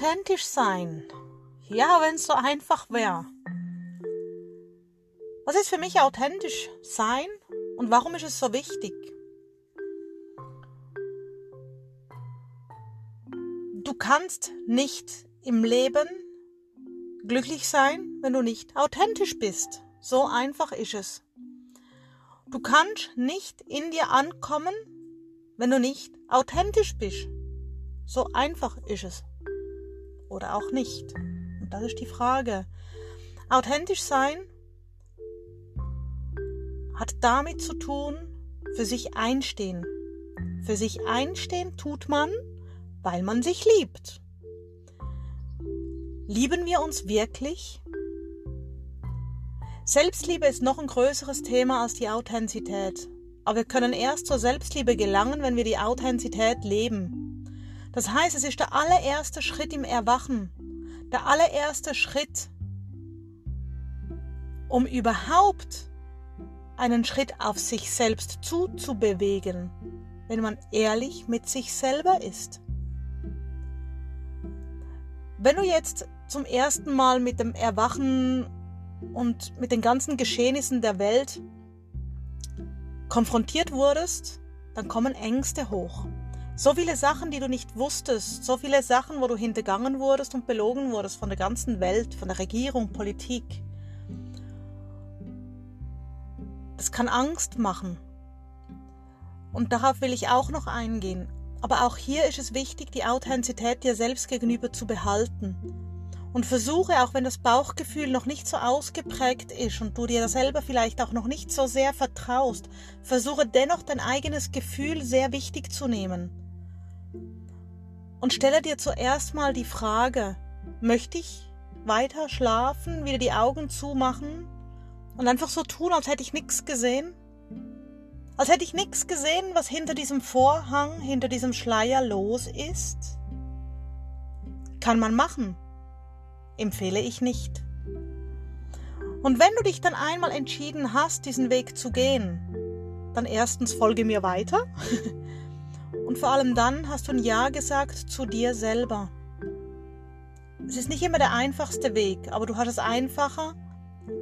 Authentisch sein. Ja, wenn es so einfach wäre. Was ist für mich authentisch sein und warum ist es so wichtig? Du kannst nicht im Leben glücklich sein, wenn du nicht authentisch bist. So einfach ist es. Du kannst nicht in dir ankommen, wenn du nicht authentisch bist. So einfach ist es. Oder auch nicht. Und das ist die Frage. Authentisch sein hat damit zu tun, für sich einstehen. Für sich einstehen tut man, weil man sich liebt. Lieben wir uns wirklich? Selbstliebe ist noch ein größeres Thema als die Authentizität. Aber wir können erst zur Selbstliebe gelangen, wenn wir die Authentizität leben. Das heißt, es ist der allererste Schritt im Erwachen. Der allererste Schritt, um überhaupt einen Schritt auf sich selbst zuzubewegen, wenn man ehrlich mit sich selber ist. Wenn du jetzt zum ersten Mal mit dem Erwachen und mit den ganzen Geschehnissen der Welt konfrontiert wurdest, dann kommen Ängste hoch. So viele Sachen, die du nicht wusstest, so viele Sachen, wo du hintergangen wurdest und belogen wurdest von der ganzen Welt, von der Regierung, Politik. Das kann Angst machen. Und darauf will ich auch noch eingehen. Aber auch hier ist es wichtig, die Authentizität dir selbst gegenüber zu behalten. Und versuche, auch wenn das Bauchgefühl noch nicht so ausgeprägt ist und du dir selber vielleicht auch noch nicht so sehr vertraust, versuche dennoch dein eigenes Gefühl sehr wichtig zu nehmen. Und stelle dir zuerst mal die Frage, möchte ich weiter schlafen, wieder die Augen zumachen und einfach so tun, als hätte ich nichts gesehen? Als hätte ich nichts gesehen, was hinter diesem Vorhang, hinter diesem Schleier los ist? Kann man machen empfehle ich nicht. Und wenn du dich dann einmal entschieden hast, diesen Weg zu gehen, dann erstens folge mir weiter und vor allem dann hast du ein Ja gesagt zu dir selber. Es ist nicht immer der einfachste Weg, aber du hast es einfacher,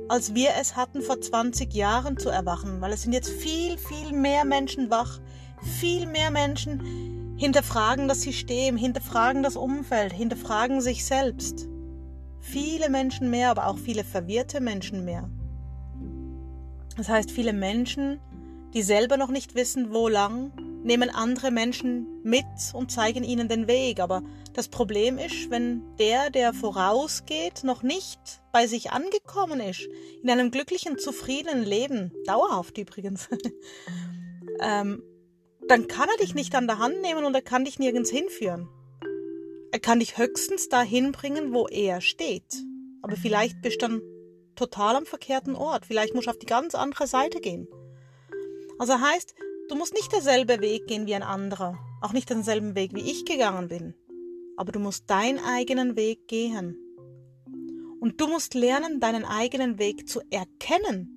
als wir es hatten vor 20 Jahren zu erwachen, weil es sind jetzt viel, viel mehr Menschen wach, viel mehr Menschen hinterfragen das System, hinterfragen das Umfeld, hinterfragen sich selbst. Viele Menschen mehr, aber auch viele verwirrte Menschen mehr. Das heißt, viele Menschen, die selber noch nicht wissen, wo lang, nehmen andere Menschen mit und zeigen ihnen den Weg. Aber das Problem ist, wenn der, der vorausgeht, noch nicht bei sich angekommen ist, in einem glücklichen, zufriedenen Leben, dauerhaft übrigens, ähm, dann kann er dich nicht an der Hand nehmen und er kann dich nirgends hinführen. Er kann dich höchstens dahin bringen, wo er steht. Aber vielleicht bist du dann total am verkehrten Ort. Vielleicht musst du auf die ganz andere Seite gehen. Also heißt, du musst nicht derselbe Weg gehen wie ein anderer. Auch nicht denselben Weg, wie ich gegangen bin. Aber du musst deinen eigenen Weg gehen. Und du musst lernen, deinen eigenen Weg zu erkennen.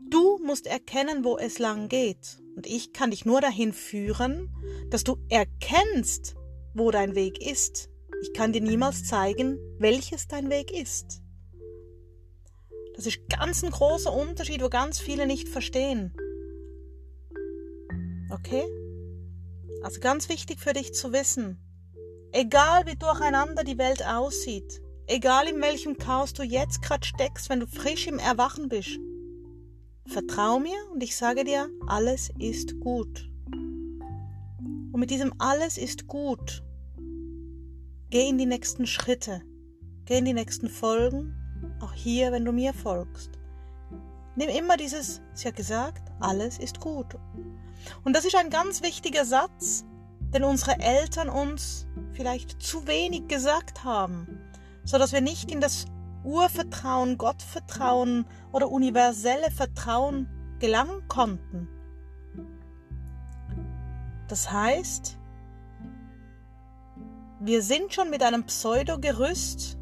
Du musst erkennen, wo es lang geht. Und ich kann dich nur dahin führen, dass du erkennst, wo dein Weg ist. Ich kann dir niemals zeigen, welches dein Weg ist. Das ist ganz ein großer Unterschied, wo ganz viele nicht verstehen. Okay? Also ganz wichtig für dich zu wissen, egal wie durcheinander die Welt aussieht, egal in welchem Chaos du jetzt gerade steckst, wenn du frisch im Erwachen bist, vertrau mir und ich sage dir, alles ist gut. Und mit diesem alles ist gut Geh in die nächsten Schritte, geh in die nächsten Folgen, auch hier, wenn du mir folgst. Nimm immer dieses, sie hat gesagt, alles ist gut. Und das ist ein ganz wichtiger Satz, den unsere Eltern uns vielleicht zu wenig gesagt haben, so dass wir nicht in das Urvertrauen, Gottvertrauen oder universelle Vertrauen gelangen konnten. Das heißt, wir sind schon mit einem Pseudo-Gerüst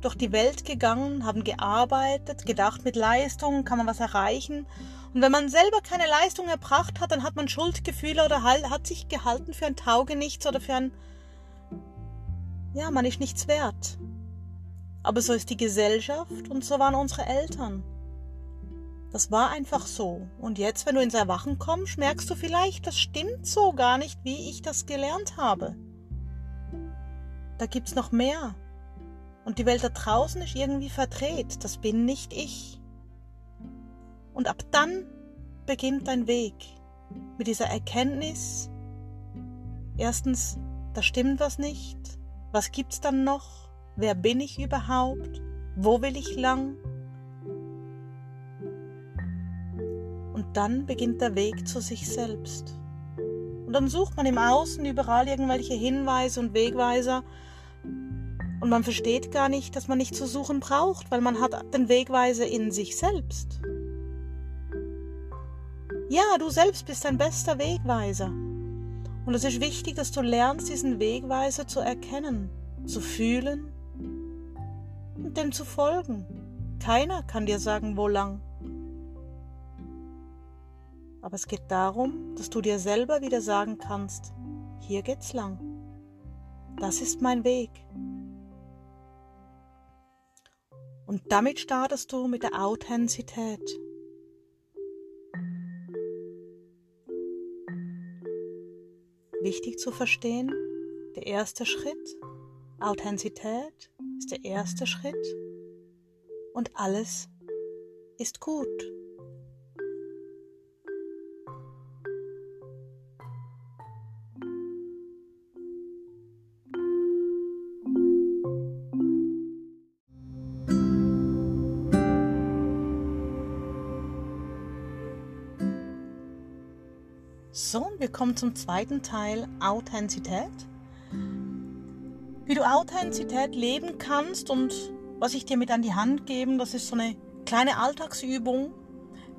durch die Welt gegangen, haben gearbeitet, gedacht, mit Leistung kann man was erreichen. Und wenn man selber keine Leistung erbracht hat, dann hat man Schuldgefühle oder hat sich gehalten für ein Taugenichts oder für ein, ja, man ist nichts wert. Aber so ist die Gesellschaft und so waren unsere Eltern. Das war einfach so. Und jetzt, wenn du ins Erwachen kommst, merkst du vielleicht, das stimmt so gar nicht, wie ich das gelernt habe. Da gibt's noch mehr. Und die Welt da draußen ist irgendwie verdreht. Das bin nicht ich. Und ab dann beginnt dein Weg. Mit dieser Erkenntnis. Erstens, da stimmt was nicht. Was gibt's dann noch? Wer bin ich überhaupt? Wo will ich lang? Und dann beginnt der Weg zu sich selbst. Und dann sucht man im Außen überall irgendwelche Hinweise und Wegweiser. Und man versteht gar nicht, dass man nicht zu suchen braucht, weil man hat den Wegweiser in sich selbst. Ja, du selbst bist dein bester Wegweiser. Und es ist wichtig, dass du lernst, diesen Wegweiser zu erkennen, zu fühlen und dem zu folgen. Keiner kann dir sagen, wo lang. Aber es geht darum, dass du dir selber wieder sagen kannst, hier geht's lang. Das ist mein Weg. Und damit startest du mit der Authentizität. Wichtig zu verstehen, der erste Schritt, Authentizität ist der erste Schritt und alles ist gut. Wir kommen zum zweiten Teil Authentizität. Wie du Authentizität leben kannst und was ich dir mit an die Hand geben, das ist so eine kleine Alltagsübung,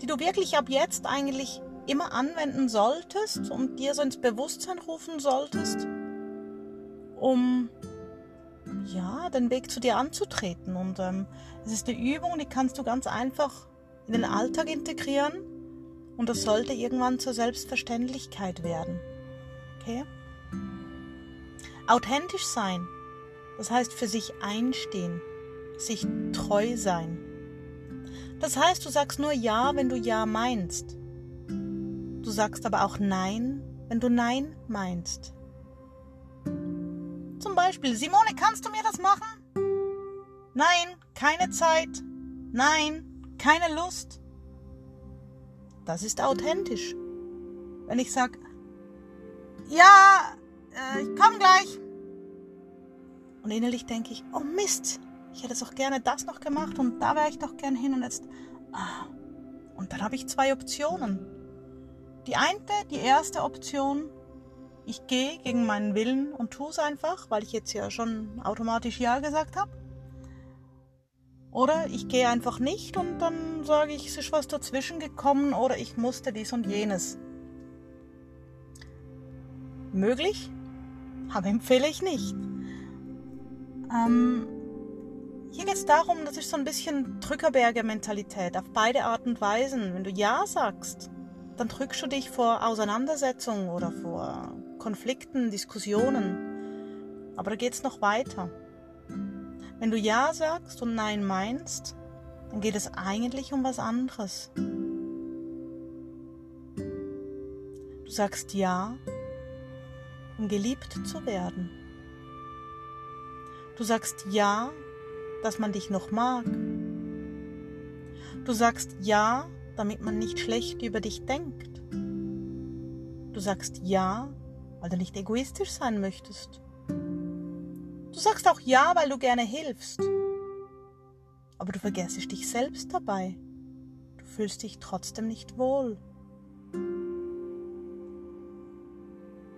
die du wirklich ab jetzt eigentlich immer anwenden solltest und dir so ins Bewusstsein rufen solltest, um ja den Weg zu dir anzutreten. Und ähm, es ist eine Übung, die kannst du ganz einfach in den Alltag integrieren und das sollte irgendwann zur Selbstverständlichkeit werden. Okay? Authentisch sein, das heißt für sich einstehen, sich treu sein. Das heißt, du sagst nur Ja, wenn du Ja meinst. Du sagst aber auch Nein, wenn du Nein meinst. Zum Beispiel, Simone, kannst du mir das machen? Nein, keine Zeit. Nein, keine Lust das ist authentisch. Wenn ich sage, ja, äh, ich komme gleich. Und innerlich denke ich, oh Mist, ich hätte doch gerne das noch gemacht und da wäre ich doch gern hin und jetzt. Ah. Und dann habe ich zwei Optionen. Die eine, die erste Option, ich gehe gegen meinen Willen und tue es einfach, weil ich jetzt ja schon automatisch Ja gesagt habe. Oder ich gehe einfach nicht und dann sage ich, es ist was dazwischen gekommen oder ich musste dies und jenes. Möglich, aber empfehle ich nicht. Ähm, hier geht es darum, das ist so ein bisschen Drückerberger-Mentalität auf beide Arten und Weisen. Wenn du Ja sagst, dann drückst du dich vor Auseinandersetzungen oder vor Konflikten, Diskussionen. Aber da geht es noch weiter. Wenn du Ja sagst und Nein meinst, dann geht es eigentlich um was anderes. Du sagst Ja, um geliebt zu werden. Du sagst Ja, dass man dich noch mag. Du sagst Ja, damit man nicht schlecht über dich denkt. Du sagst Ja, weil du nicht egoistisch sein möchtest. Du sagst auch ja, weil du gerne hilfst. Aber du vergessest dich selbst dabei. Du fühlst dich trotzdem nicht wohl.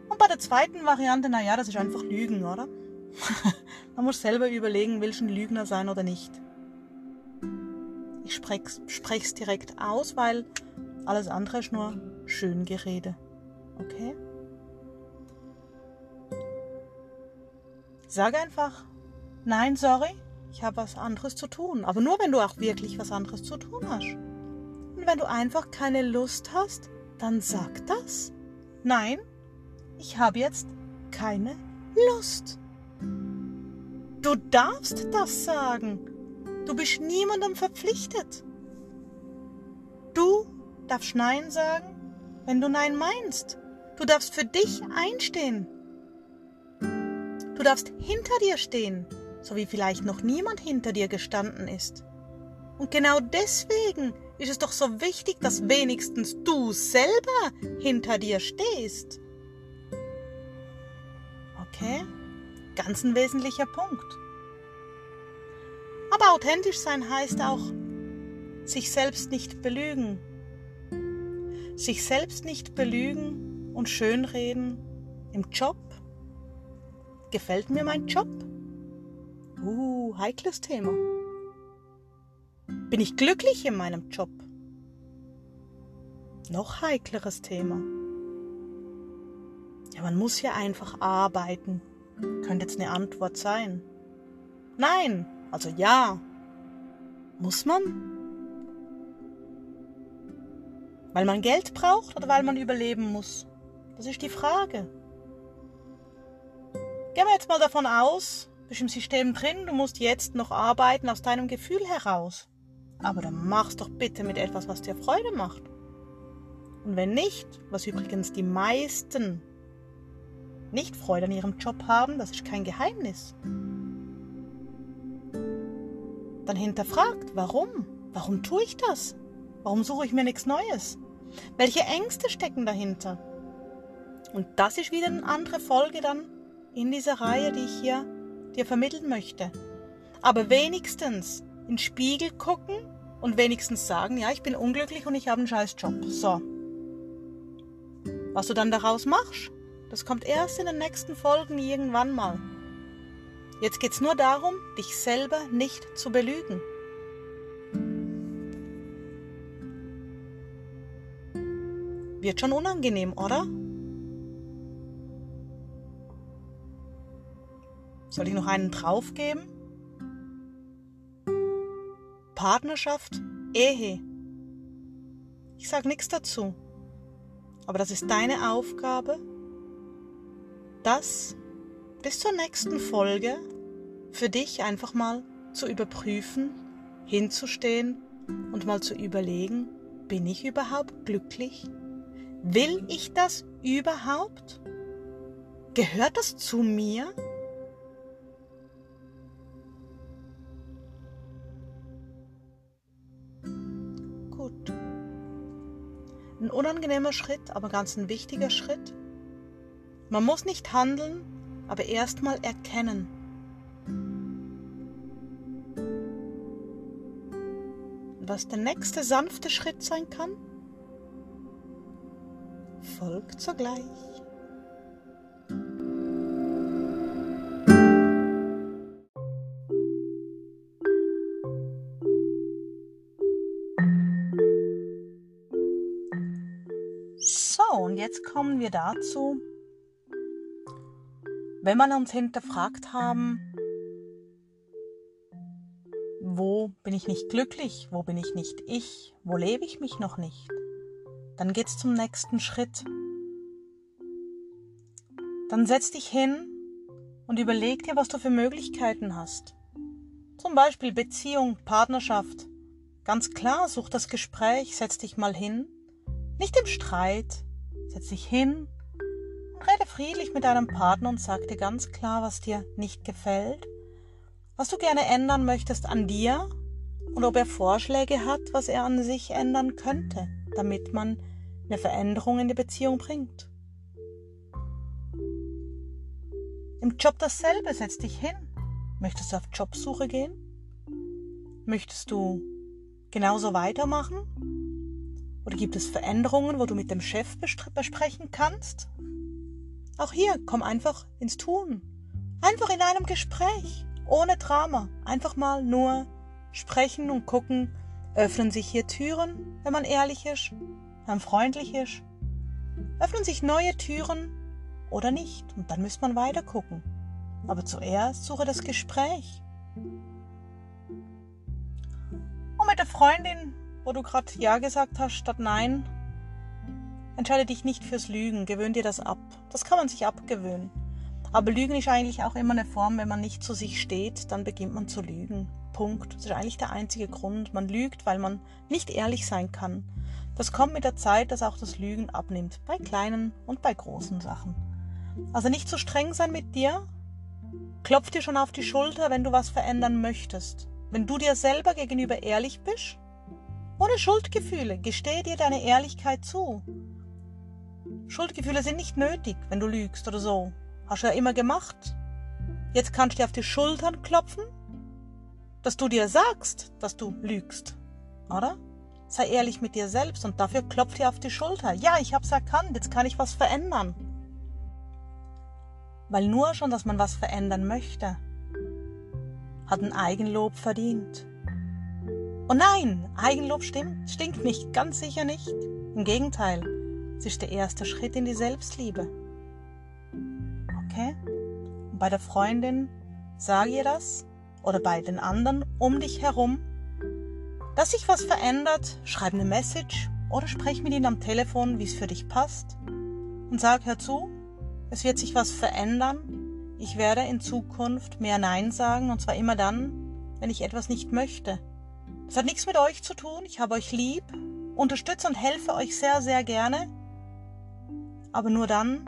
Und bei der zweiten Variante, naja, das ist einfach Lügen, oder? Man muss selber überlegen, willst du ein Lügner sein oder nicht. Ich spreche es direkt aus, weil alles andere ist nur Schöngerede. Okay? Sag einfach, nein, sorry, ich habe was anderes zu tun. Aber nur, wenn du auch wirklich was anderes zu tun hast. Und wenn du einfach keine Lust hast, dann sag das. Nein, ich habe jetzt keine Lust. Du darfst das sagen. Du bist niemandem verpflichtet. Du darfst Nein sagen, wenn du Nein meinst. Du darfst für dich einstehen. Du darfst hinter dir stehen, so wie vielleicht noch niemand hinter dir gestanden ist. Und genau deswegen ist es doch so wichtig, dass wenigstens du selber hinter dir stehst. Okay? Ganz ein wesentlicher Punkt. Aber authentisch sein heißt auch, sich selbst nicht belügen. Sich selbst nicht belügen und schönreden im Job. Gefällt mir mein Job? Uh, heikles Thema. Bin ich glücklich in meinem Job? Noch heikleres Thema. Ja, man muss ja einfach arbeiten. Könnte jetzt eine Antwort sein. Nein, also ja. Muss man? Weil man Geld braucht oder weil man überleben muss? Das ist die Frage. Gehen wir jetzt mal davon aus, du bist im System drin, du musst jetzt noch arbeiten aus deinem Gefühl heraus. Aber dann mach's doch bitte mit etwas, was dir Freude macht. Und wenn nicht, was übrigens die meisten nicht Freude an ihrem Job haben, das ist kein Geheimnis. Dann hinterfragt, warum? Warum tue ich das? Warum suche ich mir nichts Neues? Welche Ängste stecken dahinter? Und das ist wieder eine andere Folge dann in dieser Reihe, die ich hier dir vermitteln möchte. Aber wenigstens in den Spiegel gucken und wenigstens sagen, ja, ich bin unglücklich und ich habe einen scheiß Job. So. Was du dann daraus machst, das kommt erst in den nächsten Folgen irgendwann mal. Jetzt geht's nur darum, dich selber nicht zu belügen. Wird schon unangenehm, oder? Soll ich noch einen draufgeben? Partnerschaft, Ehe. Ich sag nichts dazu. Aber das ist deine Aufgabe, das bis zur nächsten Folge für dich einfach mal zu überprüfen, hinzustehen und mal zu überlegen, bin ich überhaupt glücklich? Will ich das überhaupt? Gehört das zu mir? Ein unangenehmer Schritt, aber ganz ein wichtiger Schritt man muss nicht handeln, aber erstmal erkennen. Was der nächste sanfte Schritt sein kann, folgt sogleich. So, und jetzt kommen wir dazu, wenn wir uns hinterfragt haben, wo bin ich nicht glücklich, wo bin ich nicht ich, wo lebe ich mich noch nicht, dann geht's zum nächsten Schritt. Dann setz dich hin und überleg dir, was du für Möglichkeiten hast. Zum Beispiel Beziehung, Partnerschaft. Ganz klar, such das Gespräch, setz dich mal hin. Nicht im Streit. Setz dich hin Rede friedlich mit deinem Partner und sag dir ganz klar, was dir nicht gefällt, was du gerne ändern möchtest an dir und ob er Vorschläge hat, was er an sich ändern könnte, damit man eine Veränderung in die Beziehung bringt. Im Job dasselbe, setz dich hin. Möchtest du auf Jobsuche gehen? Möchtest du genauso weitermachen? Oder gibt es Veränderungen, wo du mit dem Chef besprechen kannst? Auch hier, komm einfach ins Tun. Einfach in einem Gespräch, ohne Drama. Einfach mal nur sprechen und gucken, öffnen sich hier Türen, wenn man ehrlich ist, wenn man freundlich ist. Öffnen sich neue Türen oder nicht. Und dann müsste man weiter gucken. Aber zuerst suche das Gespräch. Und mit der Freundin, wo du gerade Ja gesagt hast statt Nein, Entscheide dich nicht fürs Lügen, gewöhn dir das ab. Das kann man sich abgewöhnen. Aber Lügen ist eigentlich auch immer eine Form, wenn man nicht zu sich steht, dann beginnt man zu lügen. Punkt. Das ist eigentlich der einzige Grund. Man lügt, weil man nicht ehrlich sein kann. Das kommt mit der Zeit, dass auch das Lügen abnimmt, bei kleinen und bei großen Sachen. Also nicht zu streng sein mit dir. Klopf dir schon auf die Schulter, wenn du was verändern möchtest. Wenn du dir selber gegenüber ehrlich bist, ohne Schuldgefühle, gestehe dir deine Ehrlichkeit zu. Schuldgefühle sind nicht nötig, wenn du lügst oder so. Hast du ja immer gemacht. Jetzt kannst du dir auf die Schultern klopfen, dass du dir sagst, dass du lügst. Oder? Sei ehrlich mit dir selbst und dafür klopf dir auf die Schulter. Ja, ich hab's erkannt, jetzt kann ich was verändern. Weil nur schon, dass man was verändern möchte, hat ein Eigenlob verdient. Und nein, Eigenlob stinkt nicht, ganz sicher nicht. Im Gegenteil, es ist der erste Schritt in die Selbstliebe. Okay? Und bei der Freundin sag ihr das oder bei den anderen um dich herum, dass sich was verändert, schreib eine Message oder sprech mit ihnen am Telefon, wie es für dich passt und sag, hör zu, es wird sich was verändern. Ich werde in Zukunft mehr Nein sagen und zwar immer dann, wenn ich etwas nicht möchte. Das hat nichts mit euch zu tun. Ich habe euch lieb, unterstütze und helfe euch sehr, sehr gerne. Aber nur dann,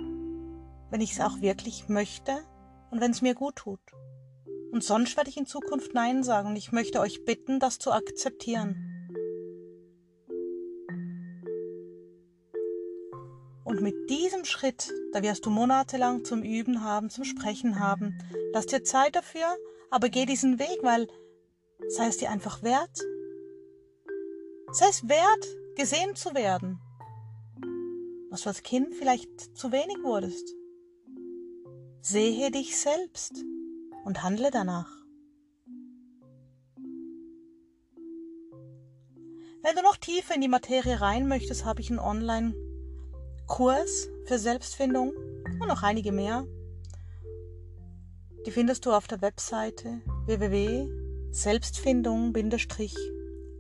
wenn ich es auch wirklich möchte und wenn es mir gut tut. Und sonst werde ich in Zukunft Nein sagen und ich möchte euch bitten, das zu akzeptieren. Und mit diesem Schritt, da wirst du monatelang zum Üben haben, zum Sprechen haben. Lass dir Zeit dafür, aber geh diesen Weg, weil sei es dir einfach wert. Es wert, gesehen zu werden. Was du als Kind vielleicht zu wenig wurdest. Sehe dich selbst und handle danach. Wenn du noch tiefer in die Materie rein möchtest, habe ich einen Online-Kurs für Selbstfindung und noch einige mehr. Die findest du auf der Webseite www.selbstfindung-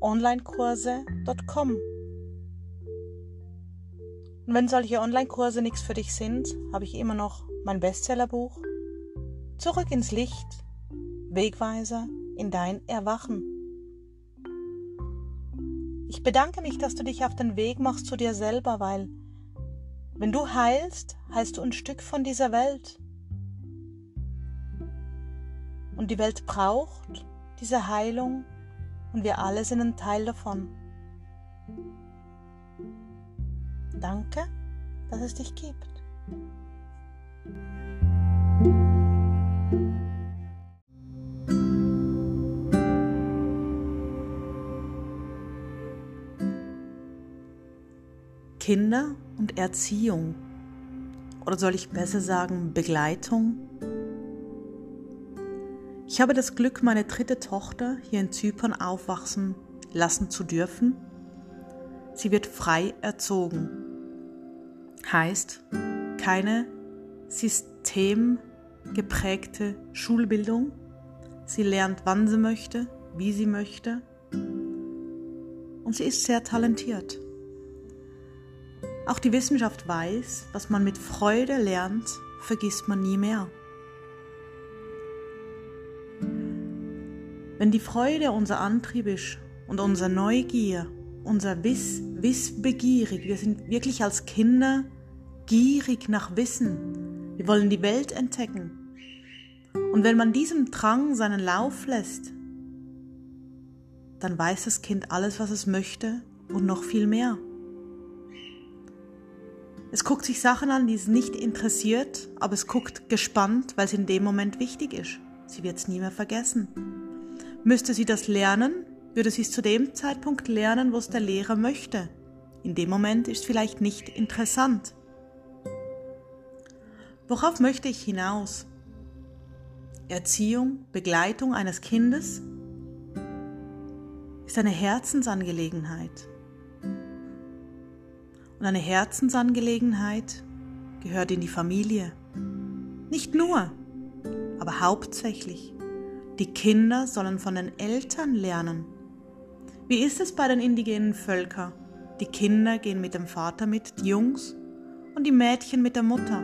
onlinekurse.com. Und wenn solche Online-Kurse nichts für dich sind, habe ich immer noch mein Bestsellerbuch Zurück ins Licht, Wegweiser in dein Erwachen. Ich bedanke mich, dass du dich auf den Weg machst zu dir selber, weil wenn du heilst, heilst du ein Stück von dieser Welt. Und die Welt braucht diese Heilung und wir alle sind ein Teil davon. Danke, dass es dich gibt. Kinder und Erziehung. Oder soll ich besser sagen Begleitung? Ich habe das Glück, meine dritte Tochter hier in Zypern aufwachsen lassen zu dürfen. Sie wird frei erzogen. Heißt, keine systemgeprägte Schulbildung. Sie lernt, wann sie möchte, wie sie möchte. Und sie ist sehr talentiert. Auch die Wissenschaft weiß, was man mit Freude lernt, vergisst man nie mehr. Wenn die Freude unser Antrieb ist und unser Neugier, unser Wiss, Wissbegierig, wir sind wirklich als Kinder gierig nach Wissen. Wir wollen die Welt entdecken. Und wenn man diesem Drang seinen Lauf lässt, dann weiß das Kind alles, was es möchte und noch viel mehr. Es guckt sich Sachen an, die es nicht interessiert, aber es guckt gespannt, weil es in dem Moment wichtig ist. Sie wird es nie mehr vergessen. Müsste sie das lernen, würde sie es zu dem Zeitpunkt lernen, wo es der Lehrer möchte. In dem Moment ist es vielleicht nicht interessant. Worauf möchte ich hinaus? Erziehung, Begleitung eines Kindes ist eine Herzensangelegenheit. Und eine Herzensangelegenheit gehört in die Familie. Nicht nur, aber hauptsächlich. Die Kinder sollen von den Eltern lernen. Wie ist es bei den indigenen Völkern? Die Kinder gehen mit dem Vater mit, die Jungs, und die Mädchen mit der Mutter.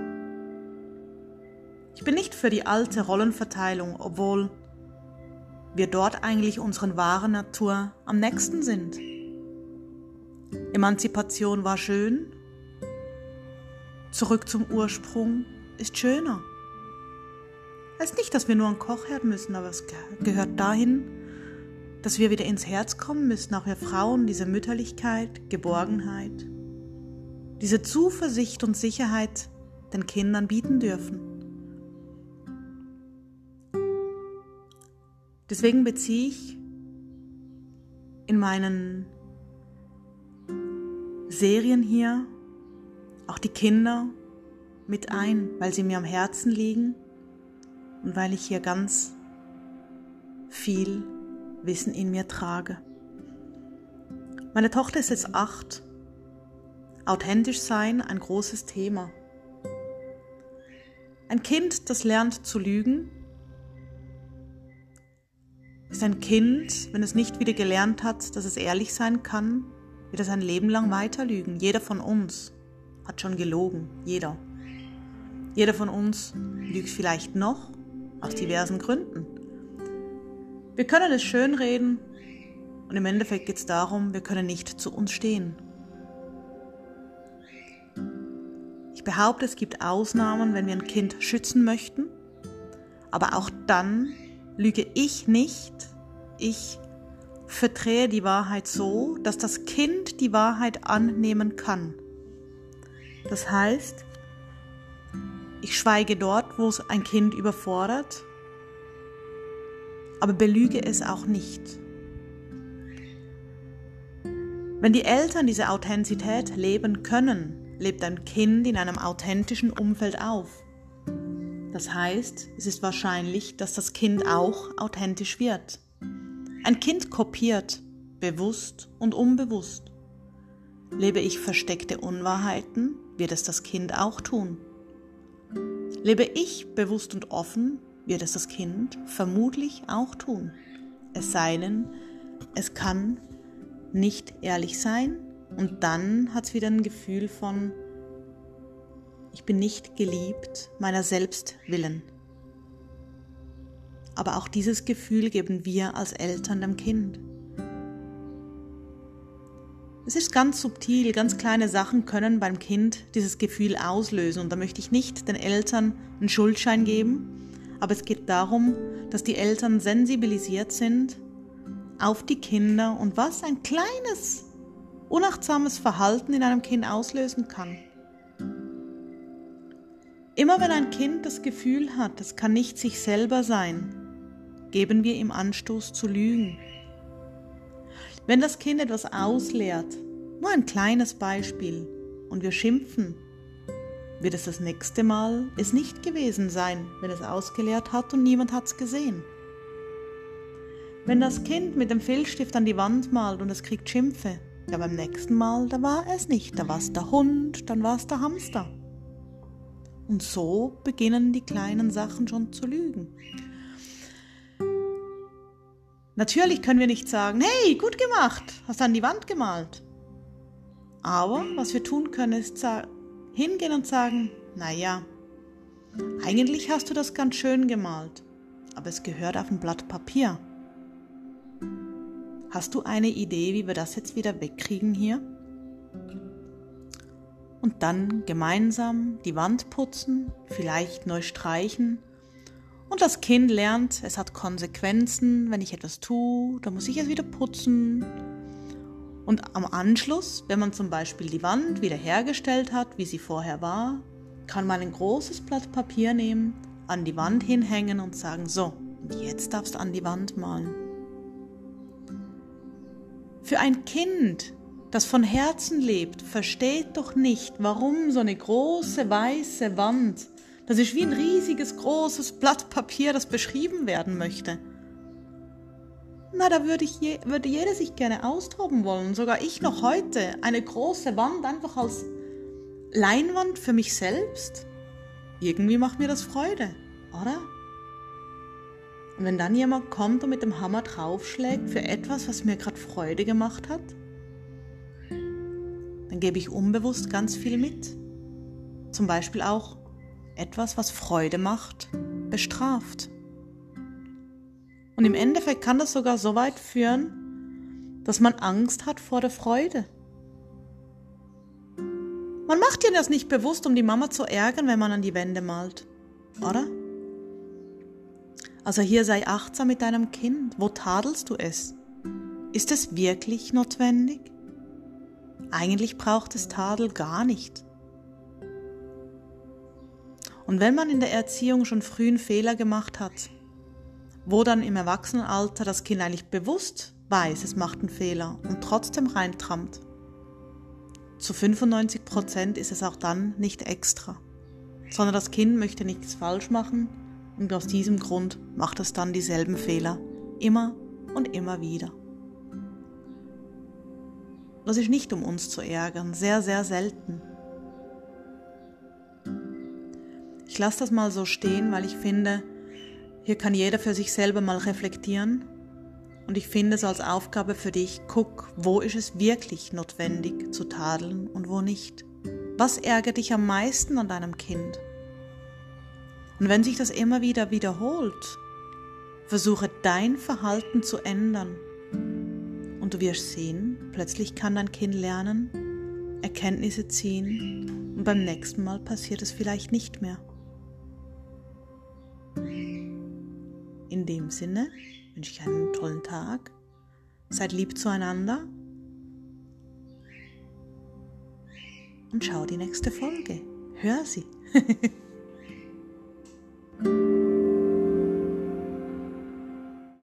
Ich bin nicht für die alte Rollenverteilung, obwohl wir dort eigentlich unseren wahren Natur am nächsten sind. Emanzipation war schön, zurück zum Ursprung ist schöner. Heißt nicht, dass wir nur einen Kochherd müssen, aber es gehört dahin, dass wir wieder ins Herz kommen müssen, auch wir Frauen, diese Mütterlichkeit, Geborgenheit, diese Zuversicht und Sicherheit den Kindern bieten dürfen. Deswegen beziehe ich in meinen Serien hier auch die Kinder mit ein, weil sie mir am Herzen liegen und weil ich hier ganz viel Wissen in mir trage. Meine Tochter ist jetzt acht. Authentisch sein ein großes Thema. Ein Kind, das lernt zu lügen, ist ein Kind, wenn es nicht wieder gelernt hat, dass es ehrlich sein kann, wird es sein Leben lang weiter lügen. Jeder von uns hat schon gelogen. Jeder. Jeder von uns lügt vielleicht noch aus diversen Gründen. Wir können es schönreden und im Endeffekt geht es darum, wir können nicht zu uns stehen. Ich behaupte, es gibt Ausnahmen, wenn wir ein Kind schützen möchten, aber auch dann lüge ich nicht, ich verdrehe die Wahrheit so, dass das Kind die Wahrheit annehmen kann. Das heißt, ich schweige dort, wo es ein Kind überfordert, aber belüge es auch nicht. Wenn die Eltern diese Authentizität leben können, lebt ein Kind in einem authentischen Umfeld auf. Das heißt, es ist wahrscheinlich, dass das Kind auch authentisch wird. Ein Kind kopiert, bewusst und unbewusst. Lebe ich versteckte Unwahrheiten, wird es das Kind auch tun. Lebe ich bewusst und offen, wird es das Kind vermutlich auch tun. Es sei denn, es kann nicht ehrlich sein und dann hat es wieder ein Gefühl von, ich bin nicht geliebt meiner selbst willen. Aber auch dieses Gefühl geben wir als Eltern dem Kind. Es ist ganz subtil, ganz kleine Sachen können beim Kind dieses Gefühl auslösen und da möchte ich nicht den Eltern einen Schuldschein geben, aber es geht darum, dass die Eltern sensibilisiert sind auf die Kinder und was ein kleines, unachtsames Verhalten in einem Kind auslösen kann. Immer wenn ein Kind das Gefühl hat, es kann nicht sich selber sein, geben wir ihm Anstoß zu lügen. Wenn das Kind etwas ausleert, nur ein kleines Beispiel, und wir schimpfen, wird es das nächste Mal es nicht gewesen sein, wenn es ausgeleert hat und niemand hat es gesehen. Wenn das Kind mit dem Filzstift an die Wand malt und es kriegt Schimpfe, ja beim nächsten Mal, da war es nicht, da war es der Hund, dann war es der Hamster. Und so beginnen die kleinen Sachen schon zu lügen. Natürlich können wir nicht sagen, hey, gut gemacht, hast an die Wand gemalt. Aber was wir tun können, ist hingehen und sagen, naja, eigentlich hast du das ganz schön gemalt, aber es gehört auf ein Blatt Papier. Hast du eine Idee, wie wir das jetzt wieder wegkriegen hier? und dann gemeinsam die Wand putzen, vielleicht neu streichen. Und das Kind lernt, es hat Konsequenzen, wenn ich etwas tue, dann muss ich es wieder putzen. Und am Anschluss, wenn man zum Beispiel die Wand wiederhergestellt hat, wie sie vorher war, kann man ein großes Blatt Papier nehmen, an die Wand hinhängen und sagen, so, jetzt darfst du an die Wand malen. Für ein Kind das von Herzen lebt, versteht doch nicht, warum so eine große weiße Wand, das ist wie ein riesiges großes Blatt Papier, das beschrieben werden möchte. Na, da würde, ich je, würde jeder sich gerne austoben wollen, sogar ich noch heute, eine große Wand einfach als Leinwand für mich selbst. Irgendwie macht mir das Freude, oder? Und wenn dann jemand kommt und mit dem Hammer draufschlägt für etwas, was mir gerade Freude gemacht hat, dann gebe ich unbewusst ganz viel mit. Zum Beispiel auch etwas, was Freude macht, bestraft. Und im Endeffekt kann das sogar so weit führen, dass man Angst hat vor der Freude. Man macht ja das nicht bewusst, um die Mama zu ärgern, wenn man an die Wände malt, oder? Also hier sei achtsam mit deinem Kind. Wo tadelst du es? Ist es wirklich notwendig? Eigentlich braucht es Tadel gar nicht. Und wenn man in der Erziehung schon früh einen Fehler gemacht hat, wo dann im Erwachsenenalter das Kind eigentlich bewusst weiß, es macht einen Fehler und trotzdem reintrammt, zu 95 Prozent ist es auch dann nicht extra, sondern das Kind möchte nichts falsch machen und aus diesem Grund macht es dann dieselben Fehler immer und immer wieder. Das ist nicht um uns zu ärgern, sehr, sehr selten. Ich lasse das mal so stehen, weil ich finde, hier kann jeder für sich selber mal reflektieren. Und ich finde es als Aufgabe für dich, guck, wo ist es wirklich notwendig zu tadeln und wo nicht. Was ärgert dich am meisten an deinem Kind? Und wenn sich das immer wieder wiederholt, versuche dein Verhalten zu ändern. Und du wirst sehen, plötzlich kann dein Kind lernen, Erkenntnisse ziehen und beim nächsten Mal passiert es vielleicht nicht mehr. In dem Sinne wünsche ich einen tollen Tag. Seid lieb zueinander. Und schau die nächste Folge. Hör sie.